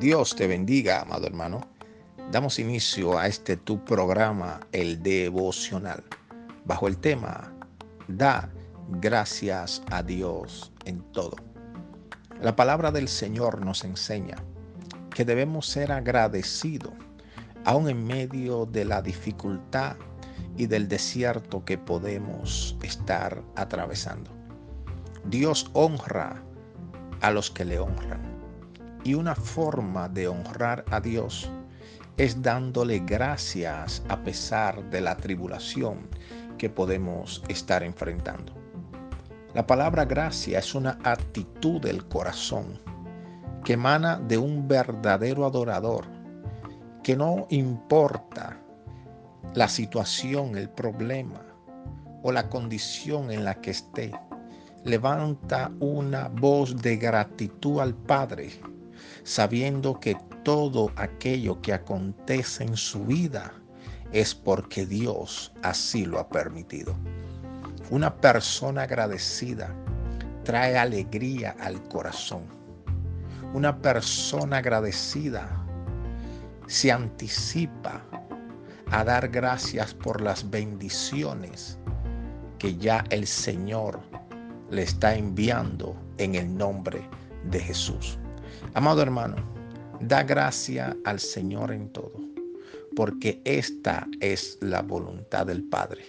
Dios te bendiga, amado hermano. Damos inicio a este tu programa, el devocional, bajo el tema, da gracias a Dios en todo. La palabra del Señor nos enseña que debemos ser agradecidos, aun en medio de la dificultad y del desierto que podemos estar atravesando. Dios honra a los que le honran. Y una forma de honrar a Dios es dándole gracias a pesar de la tribulación que podemos estar enfrentando. La palabra gracia es una actitud del corazón que emana de un verdadero adorador, que no importa la situación, el problema o la condición en la que esté, levanta una voz de gratitud al Padre, sabiendo que todo aquello que acontece en su vida es porque Dios así lo ha permitido. Una persona agradecida trae alegría al corazón. Una persona agradecida se anticipa a dar gracias por las bendiciones que ya el Señor le está enviando en el nombre de Jesús. Amado hermano, da gracia al Señor en todo, porque esta es la voluntad del Padre.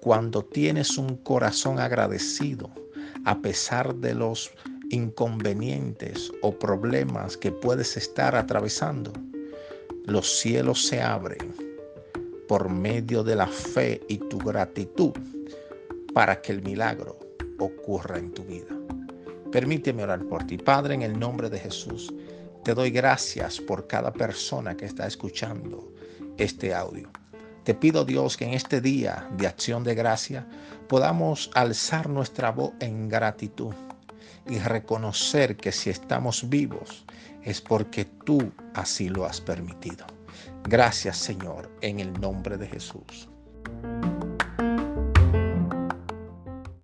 Cuando tienes un corazón agradecido, a pesar de los inconvenientes o problemas que puedes estar atravesando, los cielos se abren por medio de la fe y tu gratitud para que el milagro ocurra en tu vida. Permíteme orar por ti. Padre, en el nombre de Jesús, te doy gracias por cada persona que está escuchando este audio. Te pido Dios que en este día de acción de gracia podamos alzar nuestra voz en gratitud y reconocer que si estamos vivos es porque tú así lo has permitido. Gracias Señor en el nombre de Jesús.